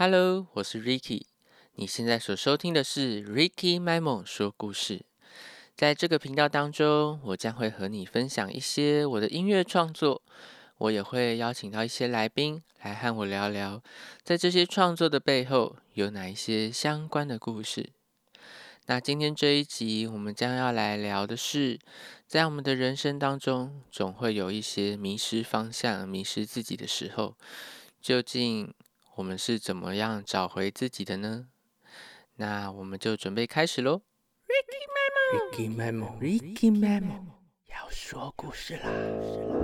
Hello，我是 Ricky。你现在所收听的是 Ricky m m o 说故事。在这个频道当中，我将会和你分享一些我的音乐创作，我也会邀请到一些来宾来和我聊聊，在这些创作的背后有哪一些相关的故事。那今天这一集，我们将要来聊的是，在我们的人生当中，总会有一些迷失方向、迷失自己的时候，究竟我们是怎么样找回自己的呢？那我们就准备开始喽。Ricky Memo，Ricky Memo，要说故事啦。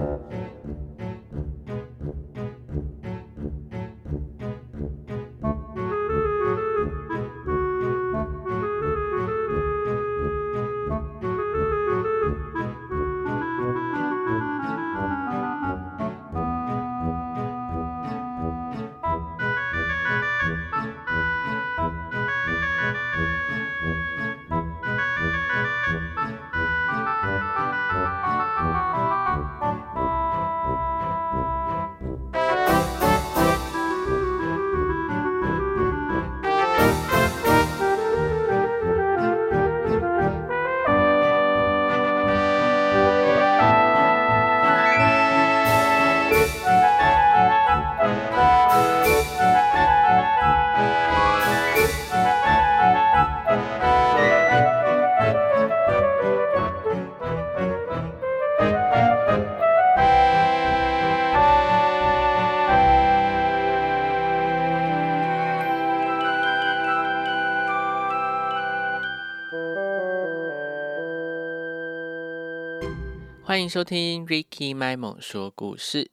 收听 Ricky m m o 说故事。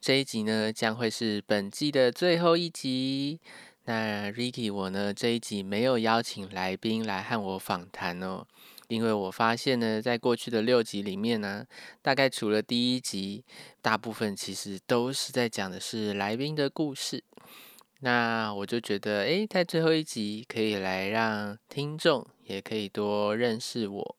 这一集呢，将会是本季的最后一集。那 Ricky 我呢，这一集没有邀请来宾来和我访谈哦，因为我发现呢，在过去的六集里面呢，大概除了第一集，大部分其实都是在讲的是来宾的故事。那我就觉得，诶，在最后一集可以来让听众也可以多认识我。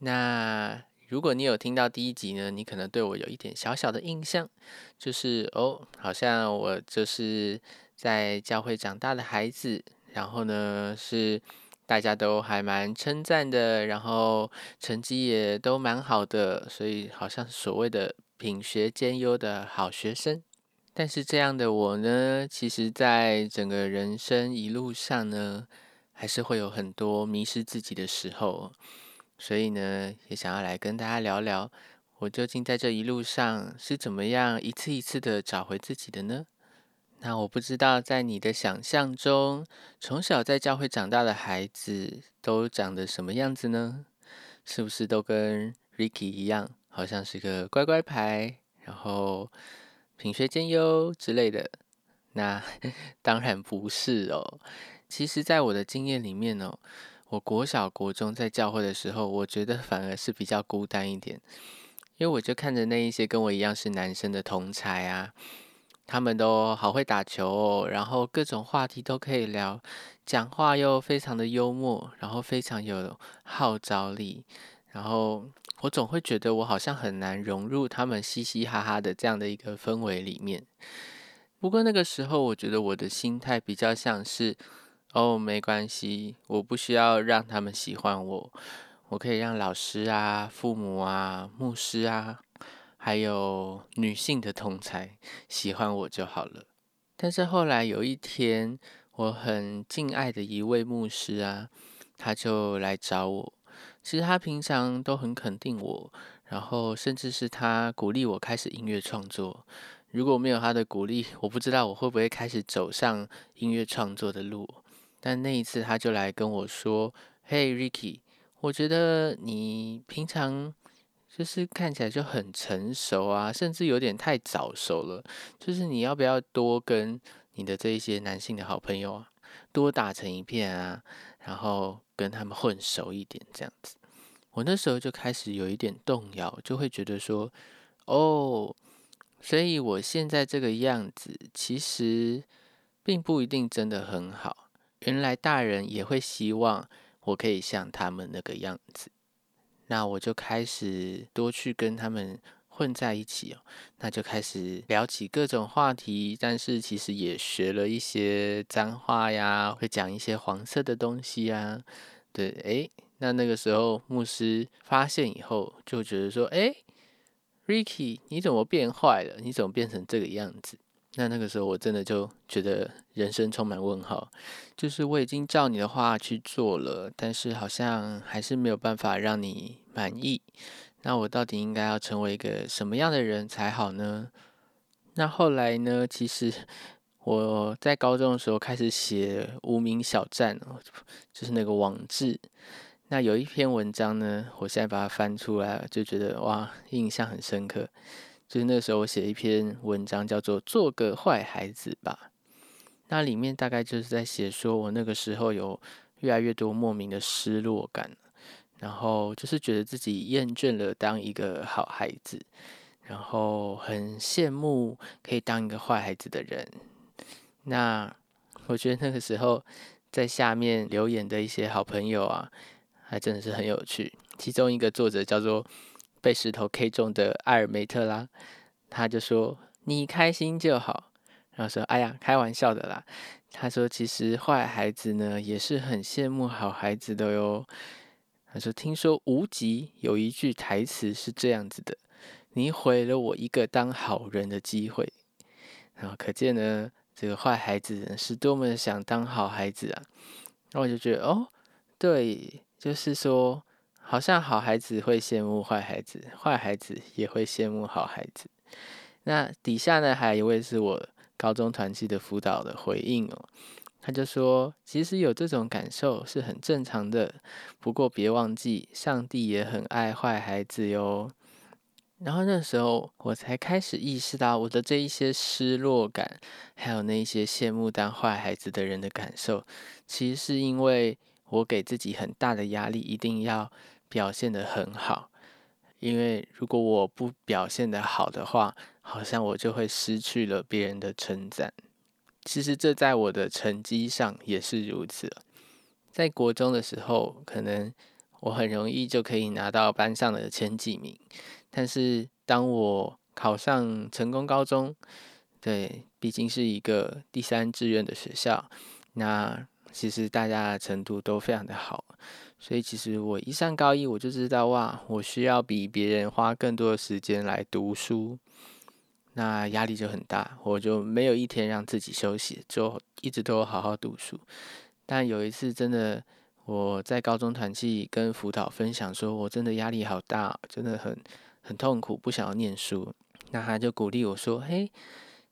那如果你有听到第一集呢，你可能对我有一点小小的印象，就是哦，好像我就是在教会长大的孩子，然后呢是大家都还蛮称赞的，然后成绩也都蛮好的，所以好像所谓的品学兼优的好学生。但是这样的我呢，其实在整个人生一路上呢，还是会有很多迷失自己的时候。所以呢，也想要来跟大家聊聊，我究竟在这一路上是怎么样一次一次的找回自己的呢？那我不知道，在你的想象中，从小在教会长大的孩子都长得什么样子呢？是不是都跟 Ricky 一样，好像是个乖乖牌，然后品学兼优之类的？那 当然不是哦。其实，在我的经验里面哦。我国小、国中在教会的时候，我觉得反而是比较孤单一点，因为我就看着那一些跟我一样是男生的同才啊，他们都好会打球哦，然后各种话题都可以聊，讲话又非常的幽默，然后非常有号召力，然后我总会觉得我好像很难融入他们嘻嘻哈哈的这样的一个氛围里面。不过那个时候，我觉得我的心态比较像是。哦，没关系，我不需要让他们喜欢我，我可以让老师啊、父母啊、牧师啊，还有女性的同才喜欢我就好了。但是后来有一天，我很敬爱的一位牧师啊，他就来找我。其实他平常都很肯定我，然后甚至是他鼓励我开始音乐创作。如果没有他的鼓励，我不知道我会不会开始走上音乐创作的路。但那一次，他就来跟我说：“嘿，Ricky，我觉得你平常就是看起来就很成熟啊，甚至有点太早熟了。就是你要不要多跟你的这一些男性的好朋友啊，多打成一片啊，然后跟他们混熟一点，这样子。”我那时候就开始有一点动摇，就会觉得说：“哦，所以我现在这个样子，其实并不一定真的很好。”原来大人也会希望我可以像他们那个样子，那我就开始多去跟他们混在一起哦，那就开始聊起各种话题，但是其实也学了一些脏话呀，会讲一些黄色的东西呀。对，诶，那那个时候牧师发现以后，就觉得说，诶 r i c k y 你怎么变坏了？你怎么变成这个样子？那那个时候我真的就觉得人生充满问号，就是我已经照你的话去做了，但是好像还是没有办法让你满意。那我到底应该要成为一个什么样的人才好呢？那后来呢？其实我在高中的时候开始写无名小站，就是那个网志。那有一篇文章呢，我现在把它翻出来，就觉得哇，印象很深刻。就是那时候我写一篇文章，叫做《做个坏孩子吧》。那里面大概就是在写说我那个时候有越来越多莫名的失落感。然后就是觉得自己厌倦了当一个好孩子，然后很羡慕可以当一个坏孩子的人。那我觉得那个时候在下面留言的一些好朋友啊，还真的是很有趣。其中一个作者叫做被石头 K 中的艾尔梅特拉，他就说：“你开心就好。”然后说：“哎呀，开玩笑的啦。”他说：“其实坏孩子呢，也是很羡慕好孩子的哟。”他说：“听说无极有一句台词是这样子的：‘你毁了我一个当好人的机会。’然后可见呢，这个坏孩子是多么想当好孩子啊！然后我就觉得，哦，对，就是说，好像好孩子会羡慕坏孩子，坏孩子也会羡慕好孩子。那底下呢，还有一位是我高中团契的辅导的回应哦。”他就说：“其实有这种感受是很正常的，不过别忘记，上帝也很爱坏孩子哟。”然后那时候我才开始意识到，我的这一些失落感，还有那些羡慕当坏孩子的人的感受，其实是因为我给自己很大的压力，一定要表现得很好。因为如果我不表现得好的话，好像我就会失去了别人的称赞。其实这在我的成绩上也是如此。在国中的时候，可能我很容易就可以拿到班上的前几名。但是当我考上成功高中，对，毕竟是一个第三志愿的学校，那其实大家的程度都非常的好。所以其实我一上高一，我就知道哇，我需要比别人花更多的时间来读书。那压力就很大，我就没有一天让自己休息，就一直都好好读书。但有一次真的，我在高中团契跟辅导分享，说我真的压力好大，真的很很痛苦，不想要念书。那他就鼓励我说：“嘿，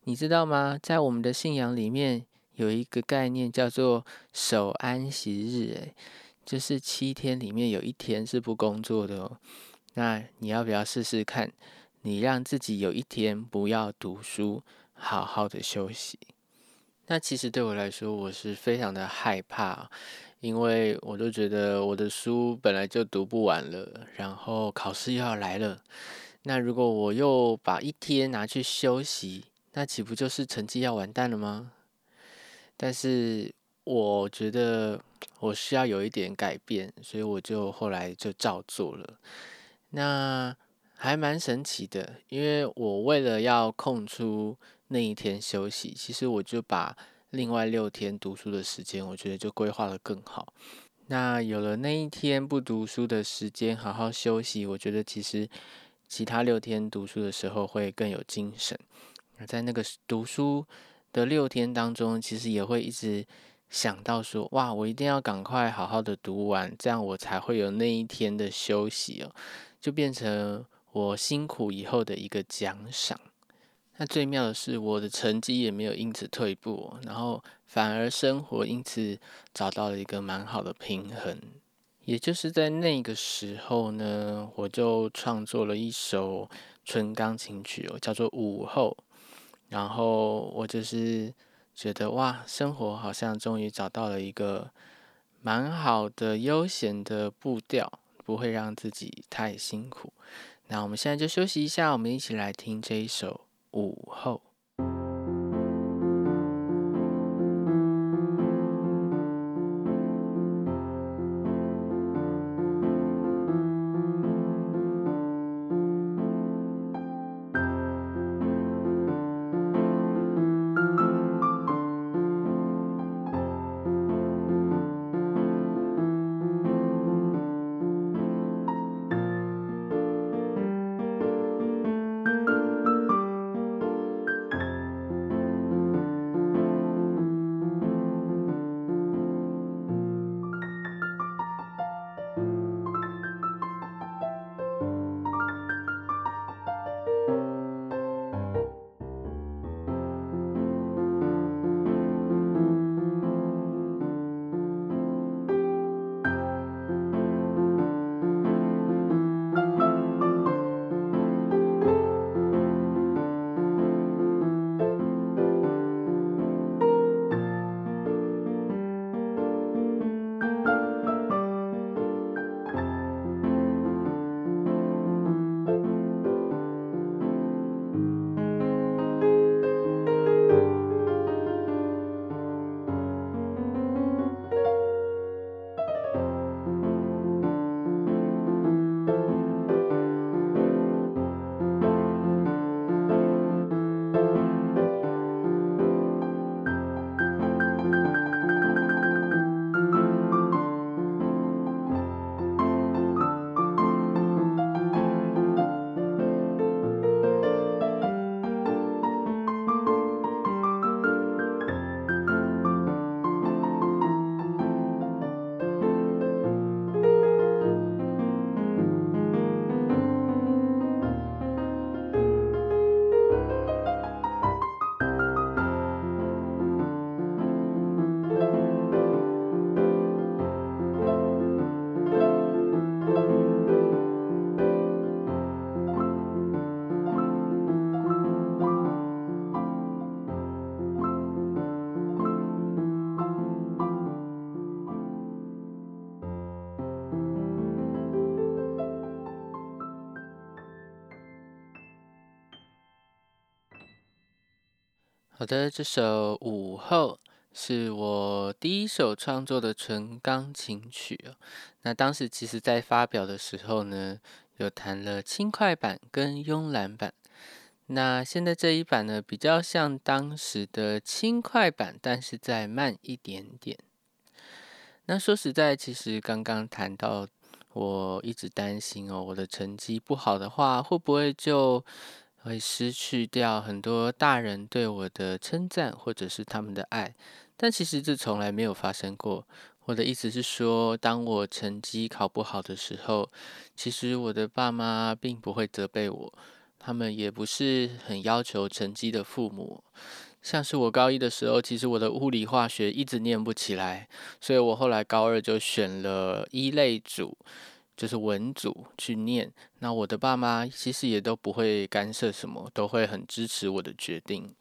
你知道吗？在我们的信仰里面有一个概念叫做守安息日，诶，就是七天里面有一天是不工作的哦。那你要不要试试看？”你让自己有一天不要读书，好好的休息。那其实对我来说，我是非常的害怕，因为我都觉得我的书本来就读不完了，然后考试又要来了。那如果我又把一天拿去休息，那岂不就是成绩要完蛋了吗？但是我觉得我需要有一点改变，所以我就后来就照做了。那。还蛮神奇的，因为我为了要空出那一天休息，其实我就把另外六天读书的时间，我觉得就规划的更好。那有了那一天不读书的时间，好好休息，我觉得其实其他六天读书的时候会更有精神。而在那个读书的六天当中，其实也会一直想到说，哇，我一定要赶快好好的读完，这样我才会有那一天的休息哦，就变成。我辛苦以后的一个奖赏。那最妙的是，我的成绩也没有因此退步，然后反而生活因此找到了一个蛮好的平衡。也就是在那个时候呢，我就创作了一首纯钢琴曲哦，叫做《午后》。然后我就是觉得哇，生活好像终于找到了一个蛮好的悠闲的步调，不会让自己太辛苦。那我们现在就休息一下，我们一起来听这一首《午后》。好的，这首午后是我第一首创作的纯钢琴曲。那当时其实在发表的时候呢，有弹了轻快版跟慵懒版。那现在这一版呢，比较像当时的轻快版，但是再慢一点点。那说实在，其实刚刚谈到，我一直担心哦，我的成绩不好的话，会不会就？会失去掉很多大人对我的称赞，或者是他们的爱，但其实这从来没有发生过。我的意思是说，当我成绩考不好的时候，其实我的爸妈并不会责备我，他们也不是很要求成绩的父母。像是我高一的时候，其实我的物理化学一直念不起来，所以我后来高二就选了一类组。就是文组去念，那我的爸妈其实也都不会干涉什么，都会很支持我的决定。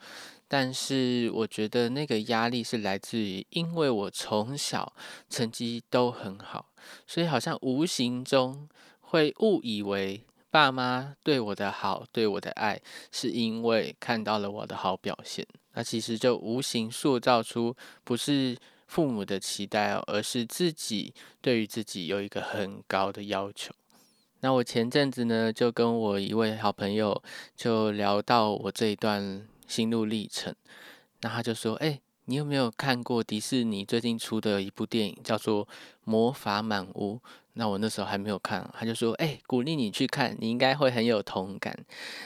但是我觉得那个压力是来自于，因为我从小成绩都很好，所以好像无形中会误以为爸妈对我的好、对我的爱，是因为看到了我的好表现。那其实就无形塑造出不是。父母的期待哦，而是自己对于自己有一个很高的要求。那我前阵子呢，就跟我一位好朋友就聊到我这一段心路历程，那他就说：“哎。”你有没有看过迪士尼最近出的一部电影，叫做《魔法满屋》？那我那时候还没有看，他就说：“哎，鼓励你去看，你应该会很有同感。”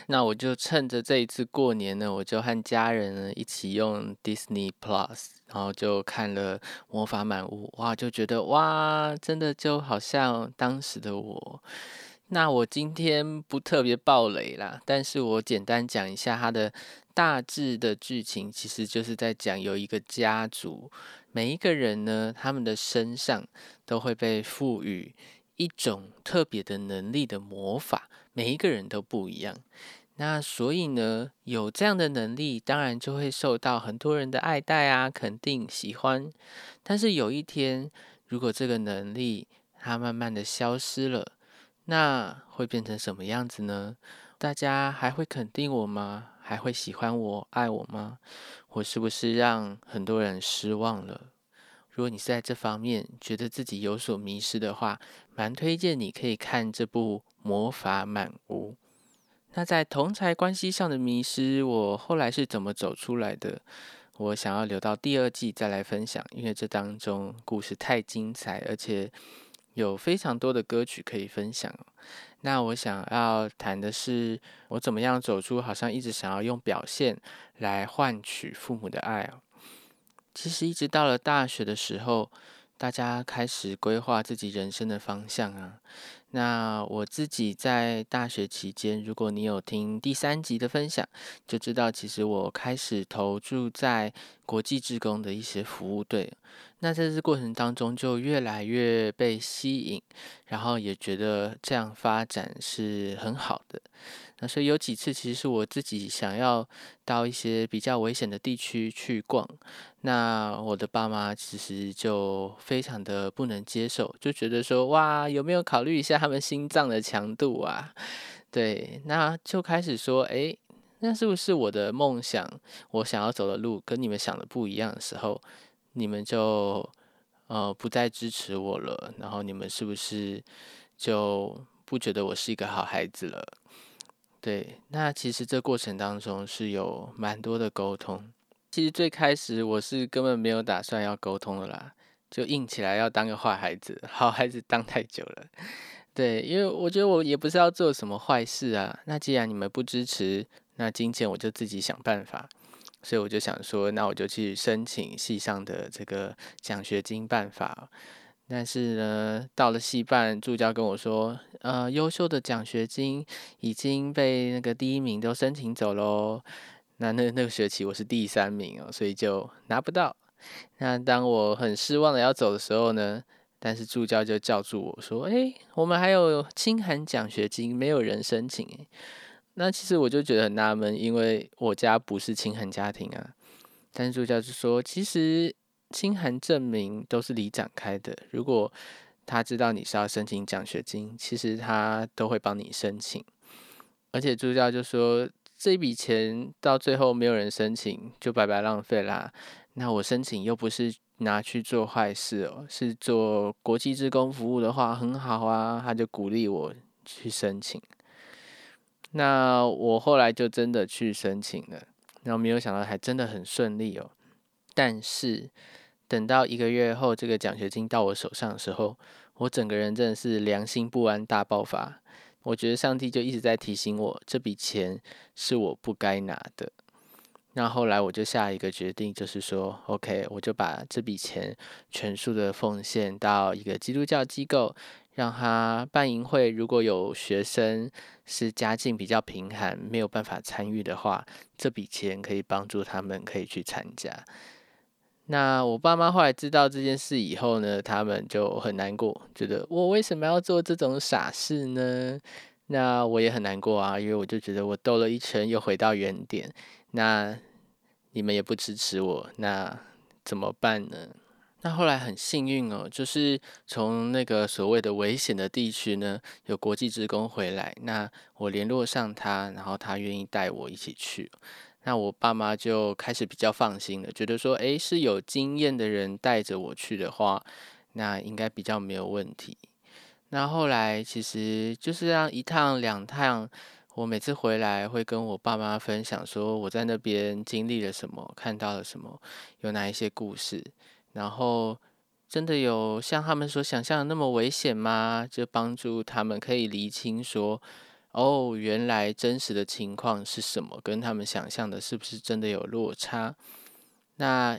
那我就趁着这一次过年呢，我就和家人呢一起用 Disney Plus，然后就看了《魔法满屋》。哇，就觉得哇，真的就好像当时的我。那我今天不特别爆雷啦，但是我简单讲一下它的。大致的剧情其实就是在讲有一个家族，每一个人呢，他们的身上都会被赋予一种特别的能力的魔法，每一个人都不一样。那所以呢，有这样的能力，当然就会受到很多人的爱戴啊，肯定喜欢。但是有一天，如果这个能力它慢慢的消失了，那会变成什么样子呢？大家还会肯定我吗？还会喜欢我、爱我吗？我是不是让很多人失望了？如果你是在这方面觉得自己有所迷失的话，蛮推荐你可以看这部《魔法满屋》。那在同才关系上的迷失，我后来是怎么走出来的？我想要留到第二季再来分享，因为这当中故事太精彩，而且有非常多的歌曲可以分享。那我想要谈的是，我怎么样走出好像一直想要用表现来换取父母的爱。其实一直到了大学的时候，大家开始规划自己人生的方向啊。那我自己在大学期间，如果你有听第三集的分享，就知道其实我开始投注在国际职工的一些服务队。那在这过程当中，就越来越被吸引，然后也觉得这样发展是很好的。那所以有几次，其实是我自己想要到一些比较危险的地区去逛，那我的爸妈其实就非常的不能接受，就觉得说，哇，有没有考虑一下他们心脏的强度啊？对，那就开始说，哎，那是不是我的梦想，我想要走的路跟你们想的不一样的时候？你们就呃不再支持我了，然后你们是不是就不觉得我是一个好孩子了？对，那其实这过程当中是有蛮多的沟通。其实最开始我是根本没有打算要沟通的啦，就硬起来要当个坏孩子，好孩子当太久了。对，因为我觉得我也不是要做什么坏事啊。那既然你们不支持，那金钱我就自己想办法。所以我就想说，那我就去申请系上的这个奖学金办法。但是呢，到了系办，助教跟我说，呃，优秀的奖学金已经被那个第一名都申请走喽。那那那个学期我是第三名哦，所以就拿不到。那当我很失望的要走的时候呢，但是助教就叫住我说，哎，我们还有清寒奖学金，没有人申请那其实我就觉得很纳闷，因为我家不是清寒家庭啊。但是助教就说，其实清寒证明都是里长开的，如果他知道你是要申请奖学金，其实他都会帮你申请。而且助教就说，这笔钱到最后没有人申请，就白白浪费啦。那我申请又不是拿去做坏事哦，是做国际职工服务的话很好啊，他就鼓励我去申请。那我后来就真的去申请了，然后没有想到还真的很顺利哦。但是等到一个月后，这个奖学金到我手上的时候，我整个人真的是良心不安大爆发。我觉得上帝就一直在提醒我，这笔钱是我不该拿的。那后来我就下一个决定，就是说，OK，我就把这笔钱全数的奉献到一个基督教机构，让他办营会。如果有学生是家境比较贫寒，没有办法参与的话，这笔钱可以帮助他们可以去参加。那我爸妈后来知道这件事以后呢，他们就很难过，觉得我为什么要做这种傻事呢？那我也很难过啊，因为我就觉得我兜了一圈又回到原点。那你们也不支持我，那怎么办呢？那后来很幸运哦，就是从那个所谓的危险的地区呢，有国际职工回来，那我联络上他，然后他愿意带我一起去。那我爸妈就开始比较放心了，觉得说，诶，是有经验的人带着我去的话，那应该比较没有问题。那后来其实就是让一趟两趟，我每次回来会跟我爸妈分享说我在那边经历了什么，看到了什么，有哪一些故事，然后真的有像他们所想象的那么危险吗？就帮助他们可以厘清说。哦，原来真实的情况是什么？跟他们想象的是不是真的有落差？那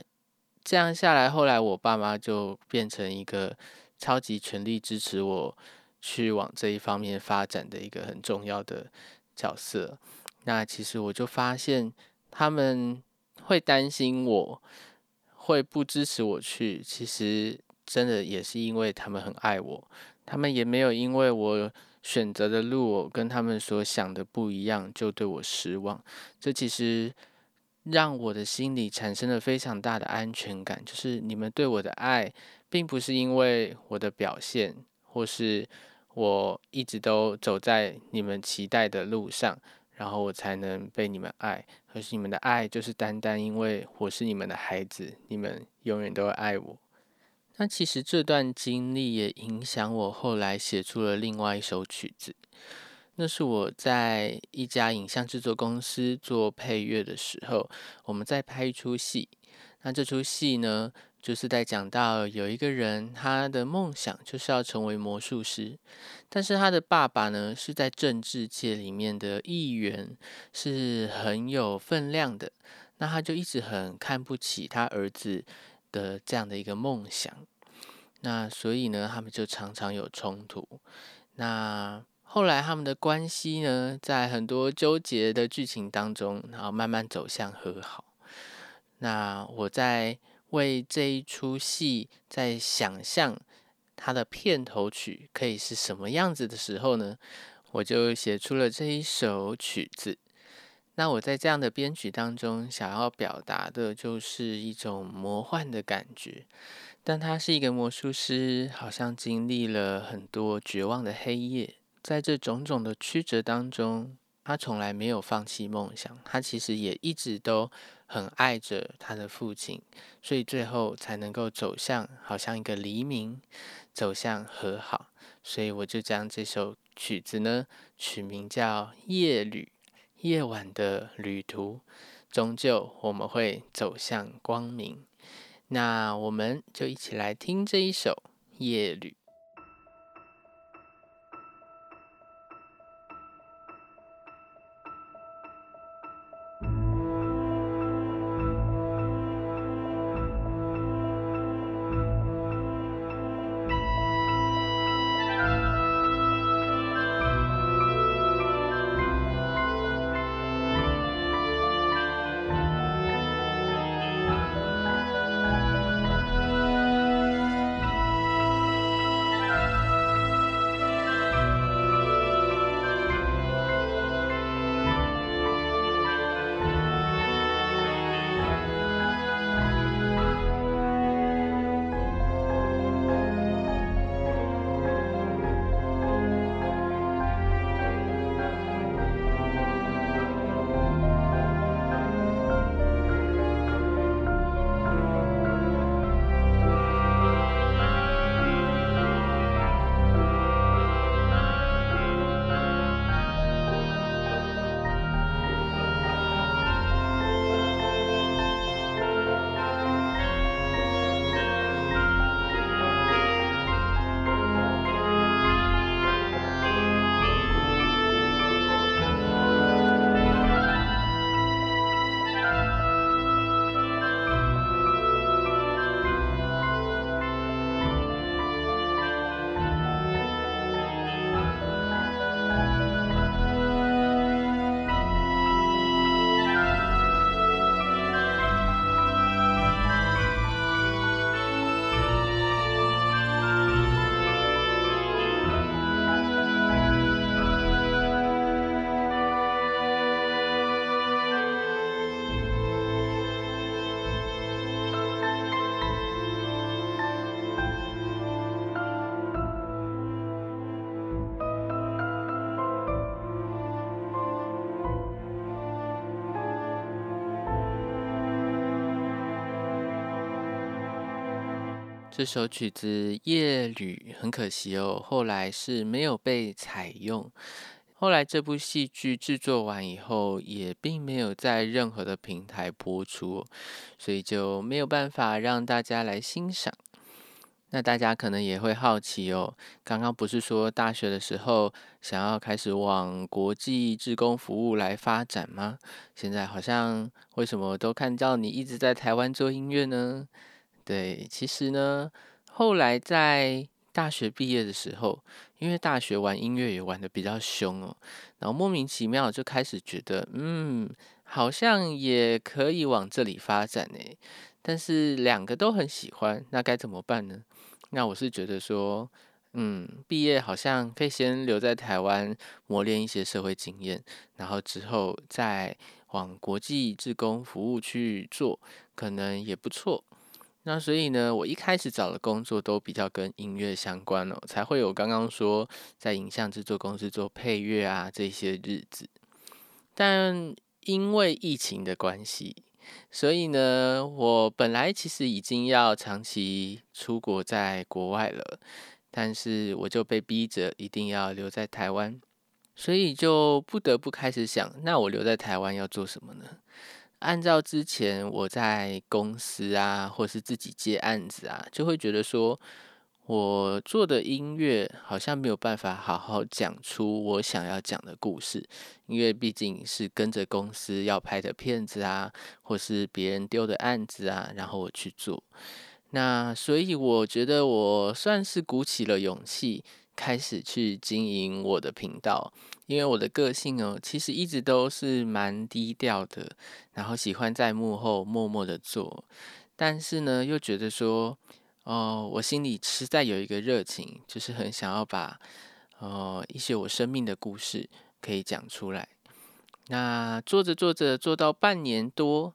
这样下来，后来我爸妈就变成一个超级全力支持我去往这一方面发展的一个很重要的角色。那其实我就发现，他们会担心我会不支持我去，其实真的也是因为他们很爱我，他们也没有因为我。选择的路跟他们所想的不一样，就对我失望。这其实让我的心里产生了非常大的安全感，就是你们对我的爱，并不是因为我的表现，或是我一直都走在你们期待的路上，然后我才能被你们爱，而是你们的爱就是单单因为我是你们的孩子，你们永远都会爱我。那其实这段经历也影响我后来写出了另外一首曲子。那是我在一家影像制作公司做配乐的时候，我们在拍一出戏。那这出戏呢，就是在讲到有一个人，他的梦想就是要成为魔术师，但是他的爸爸呢是在政治界里面的议员，是很有分量的。那他就一直很看不起他儿子。的这样的一个梦想，那所以呢，他们就常常有冲突。那后来他们的关系呢，在很多纠结的剧情当中，然后慢慢走向和好。那我在为这一出戏在想象它的片头曲可以是什么样子的时候呢，我就写出了这一首曲子。那我在这样的编曲当中，想要表达的就是一种魔幻的感觉。但他是一个魔术师，好像经历了很多绝望的黑夜，在这种种的曲折当中，他从来没有放弃梦想。他其实也一直都很爱着他的父亲，所以最后才能够走向好像一个黎明，走向和好。所以我就将这首曲子呢取名叫《夜旅》。夜晚的旅途，终究我们会走向光明。那我们就一起来听这一首《夜旅》。这首曲子《夜旅》很可惜哦，后来是没有被采用。后来这部戏剧制作完以后，也并没有在任何的平台播出，所以就没有办法让大家来欣赏。那大家可能也会好奇哦，刚刚不是说大学的时候想要开始往国际志工服务来发展吗？现在好像为什么都看到你一直在台湾做音乐呢？对，其实呢，后来在大学毕业的时候，因为大学玩音乐也玩的比较凶哦，然后莫名其妙就开始觉得，嗯，好像也可以往这里发展呢。但是两个都很喜欢，那该怎么办呢？那我是觉得说，嗯，毕业好像可以先留在台湾磨练一些社会经验，然后之后再往国际志工服务去做，可能也不错。那所以呢，我一开始找的工作都比较跟音乐相关哦，才会有刚刚说在影像制作公司做配乐啊这些日子。但因为疫情的关系。所以呢，我本来其实已经要长期出国在国外了，但是我就被逼着一定要留在台湾，所以就不得不开始想，那我留在台湾要做什么呢？按照之前我在公司啊，或是自己接案子啊，就会觉得说。我做的音乐好像没有办法好好讲出我想要讲的故事，因为毕竟是跟着公司要拍的片子啊，或是别人丢的案子啊，然后我去做。那所以我觉得我算是鼓起了勇气，开始去经营我的频道。因为我的个性哦，其实一直都是蛮低调的，然后喜欢在幕后默默的做，但是呢，又觉得说。哦，我心里实在有一个热情，就是很想要把呃一些我生命的故事可以讲出来。那做着做着，做到半年多，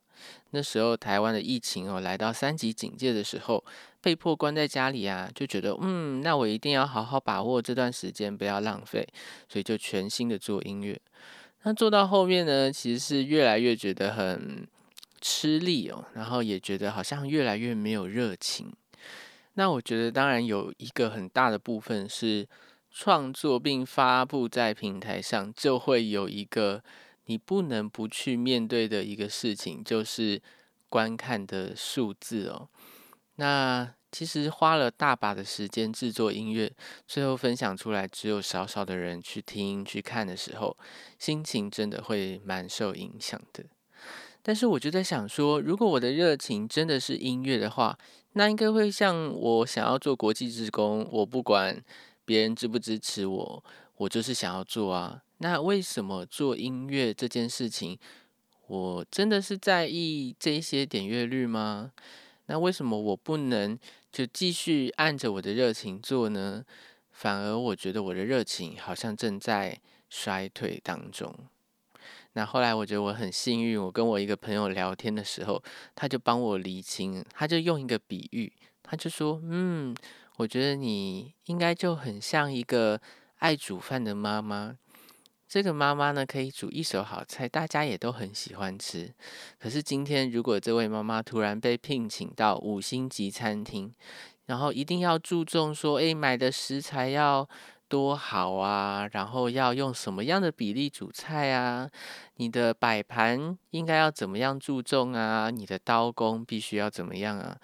那时候台湾的疫情哦来到三级警戒的时候，被迫关在家里啊，就觉得嗯，那我一定要好好把握这段时间，不要浪费，所以就全心的做音乐。那做到后面呢，其实是越来越觉得很吃力哦，然后也觉得好像越来越没有热情。那我觉得，当然有一个很大的部分是创作并发布在平台上，就会有一个你不能不去面对的一个事情，就是观看的数字哦。那其实花了大把的时间制作音乐，最后分享出来只有少少的人去听去看的时候，心情真的会蛮受影响的。但是我就在想说，如果我的热情真的是音乐的话，那应该会像我想要做国际职工，我不管别人支不支持我，我就是想要做啊。那为什么做音乐这件事情，我真的是在意这些点阅率吗？那为什么我不能就继续按着我的热情做呢？反而我觉得我的热情好像正在衰退当中。那后来我觉得我很幸运，我跟我一个朋友聊天的时候，他就帮我厘清，他就用一个比喻，他就说：“嗯，我觉得你应该就很像一个爱煮饭的妈妈。这个妈妈呢，可以煮一手好菜，大家也都很喜欢吃。可是今天，如果这位妈妈突然被聘请到五星级餐厅，然后一定要注重说，诶，买的食材要……”多好啊！然后要用什么样的比例煮菜啊？你的摆盘应该要怎么样注重啊？你的刀工必须要怎么样啊？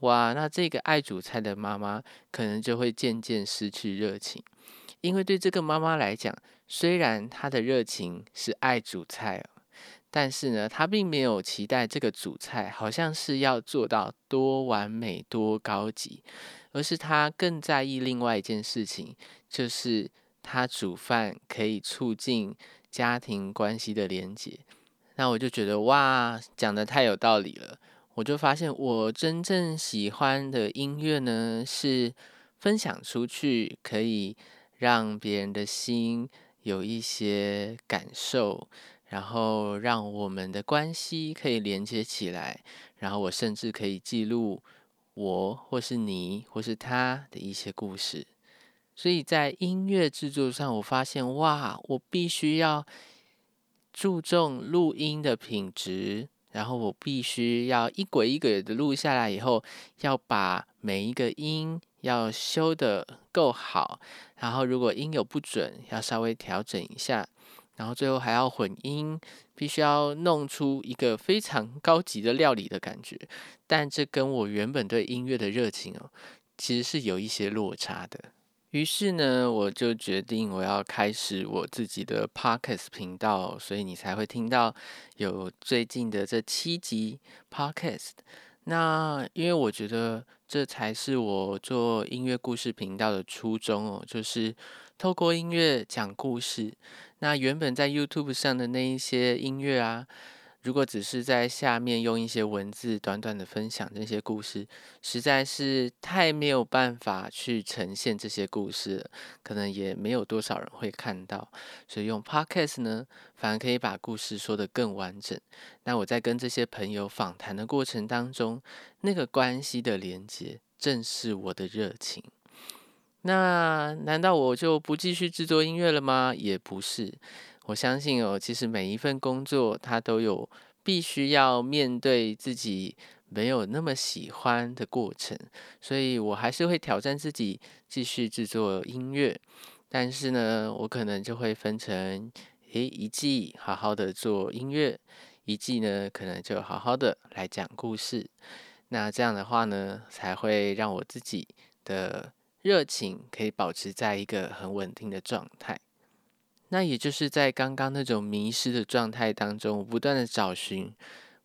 哇，那这个爱煮菜的妈妈可能就会渐渐失去热情，因为对这个妈妈来讲，虽然他的热情是爱煮菜，但是呢，他并没有期待这个煮菜好像是要做到多完美、多高级。而是他更在意另外一件事情，就是他煮饭可以促进家庭关系的连结。那我就觉得哇，讲的太有道理了。我就发现我真正喜欢的音乐呢，是分享出去，可以让别人的心有一些感受，然后让我们的关系可以连接起来，然后我甚至可以记录。我或是你或是他的一些故事，所以在音乐制作上，我发现哇，我必须要注重录音的品质，然后我必须要一轨一轨的录下来，以后要把每一个音要修的够好，然后如果音有不准，要稍微调整一下，然后最后还要混音，必须要弄出一个非常高级的料理的感觉。但这跟我原本对音乐的热情哦，其实是有一些落差的。于是呢，我就决定我要开始我自己的 podcast 频道，所以你才会听到有最近的这七集 podcast。那因为我觉得这才是我做音乐故事频道的初衷哦，就是透过音乐讲故事。那原本在 YouTube 上的那一些音乐啊。如果只是在下面用一些文字短短的分享这些故事，实在是太没有办法去呈现这些故事了，可能也没有多少人会看到。所以用 Podcast 呢，反而可以把故事说得更完整。那我在跟这些朋友访谈的过程当中，那个关系的连接，正是我的热情。那难道我就不继续制作音乐了吗？也不是。我相信哦，其实每一份工作，它都有必须要面对自己没有那么喜欢的过程，所以我还是会挑战自己继续制作音乐。但是呢，我可能就会分成，诶，一季好好的做音乐，一季呢可能就好好的来讲故事。那这样的话呢，才会让我自己的热情可以保持在一个很稳定的状态。那也就是在刚刚那种迷失的状态当中，我不断的找寻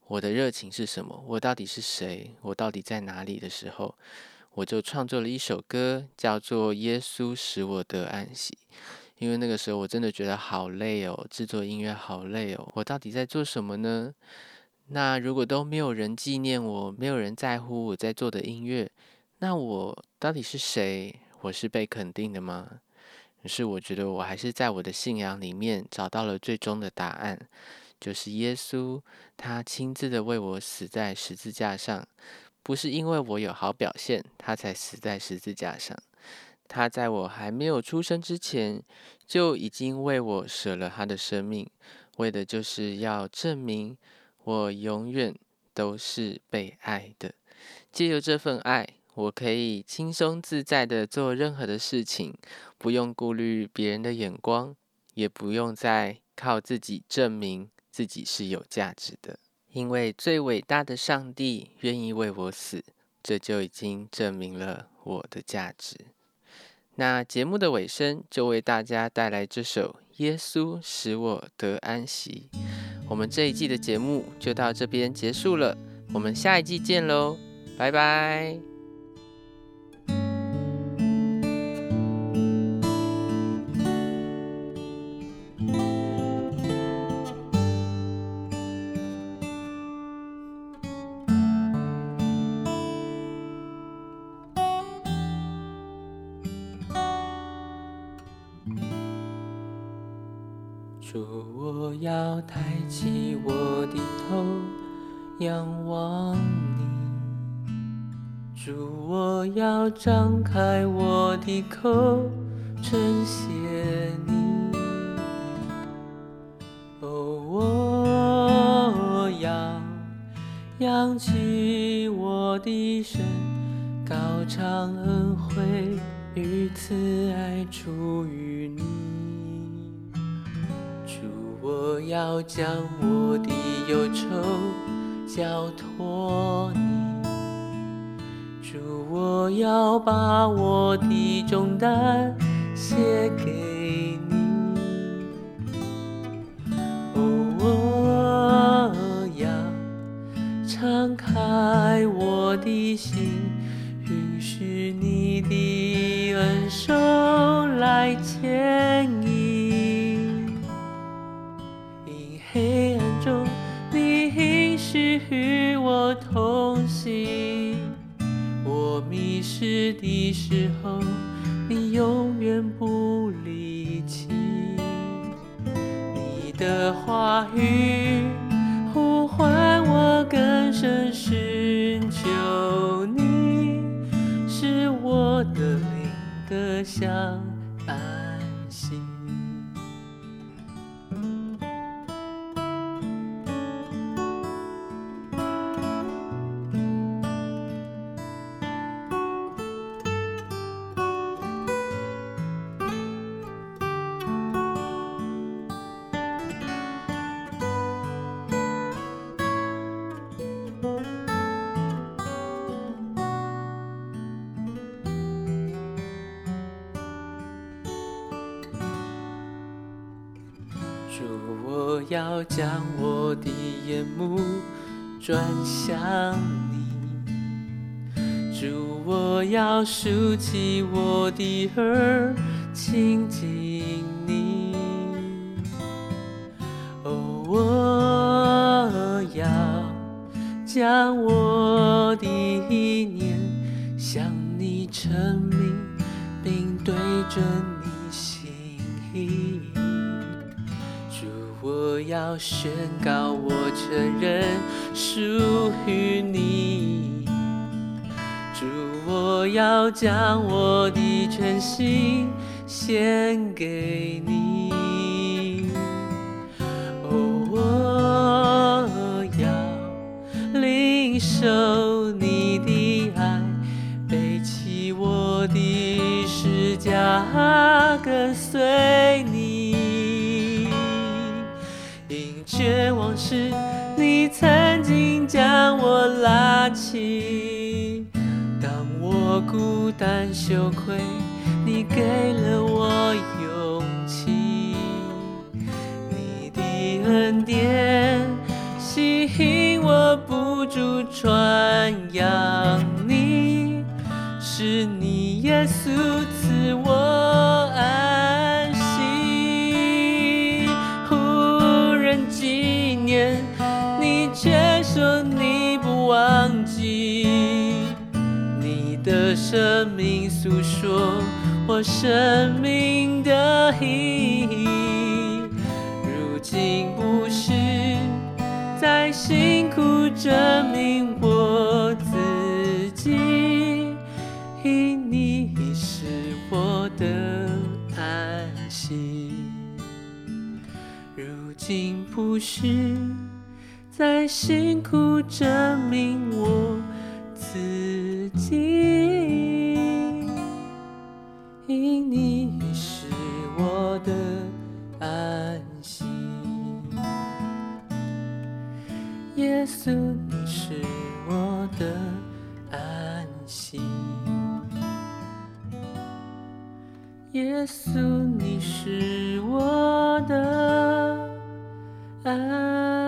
我的热情是什么，我到底是谁，我到底在哪里的时候，我就创作了一首歌，叫做《耶稣使我得安息》。因为那个时候我真的觉得好累哦，制作音乐好累哦，我到底在做什么呢？那如果都没有人纪念我，没有人在乎我在做的音乐，那我到底是谁？我是被肯定的吗？可是我觉得我还是在我的信仰里面找到了最终的答案，就是耶稣他亲自的为我死在十字架上，不是因为我有好表现他才死在十字架上，他在我还没有出生之前就已经为我舍了他的生命，为的就是要证明我永远都是被爱的，借由这份爱。我可以轻松自在的做任何的事情，不用顾虑别人的眼光，也不用再靠自己证明自己是有价值的。因为最伟大的上帝愿意为我死，这就已经证明了我的价值。那节目的尾声，就为大家带来这首《耶稣使我得安息》。我们这一季的节目就到这边结束了，我们下一季见喽，拜拜。口，称谢你。哦，我要扬起我的声，高唱恩惠与慈爱出于你。主我要将我的忧愁交托你，我要把我的重担写给你。哦，我要敞开我的时候，你永远不离弃。你的话语呼唤我更深寻求你，是我的灵的相想你，主，我要竖起我的耳，我要宣告，我承认属于你。主，我要将我的全心献给你。哦，我要领受你的爱，背起我的十架，跟随你。绝望时，你曾经将我拉起；当我孤单羞愧，你给了我勇气。你的恩典吸引我不住传扬你，是你耶稣赐我生命诉说我生命的意义。如今不是再辛苦证明我自己，因你是我的安息。如今不是再辛苦证明我自己，因你是我的安息。耶稣，你是我的安息。耶稣，你是我的安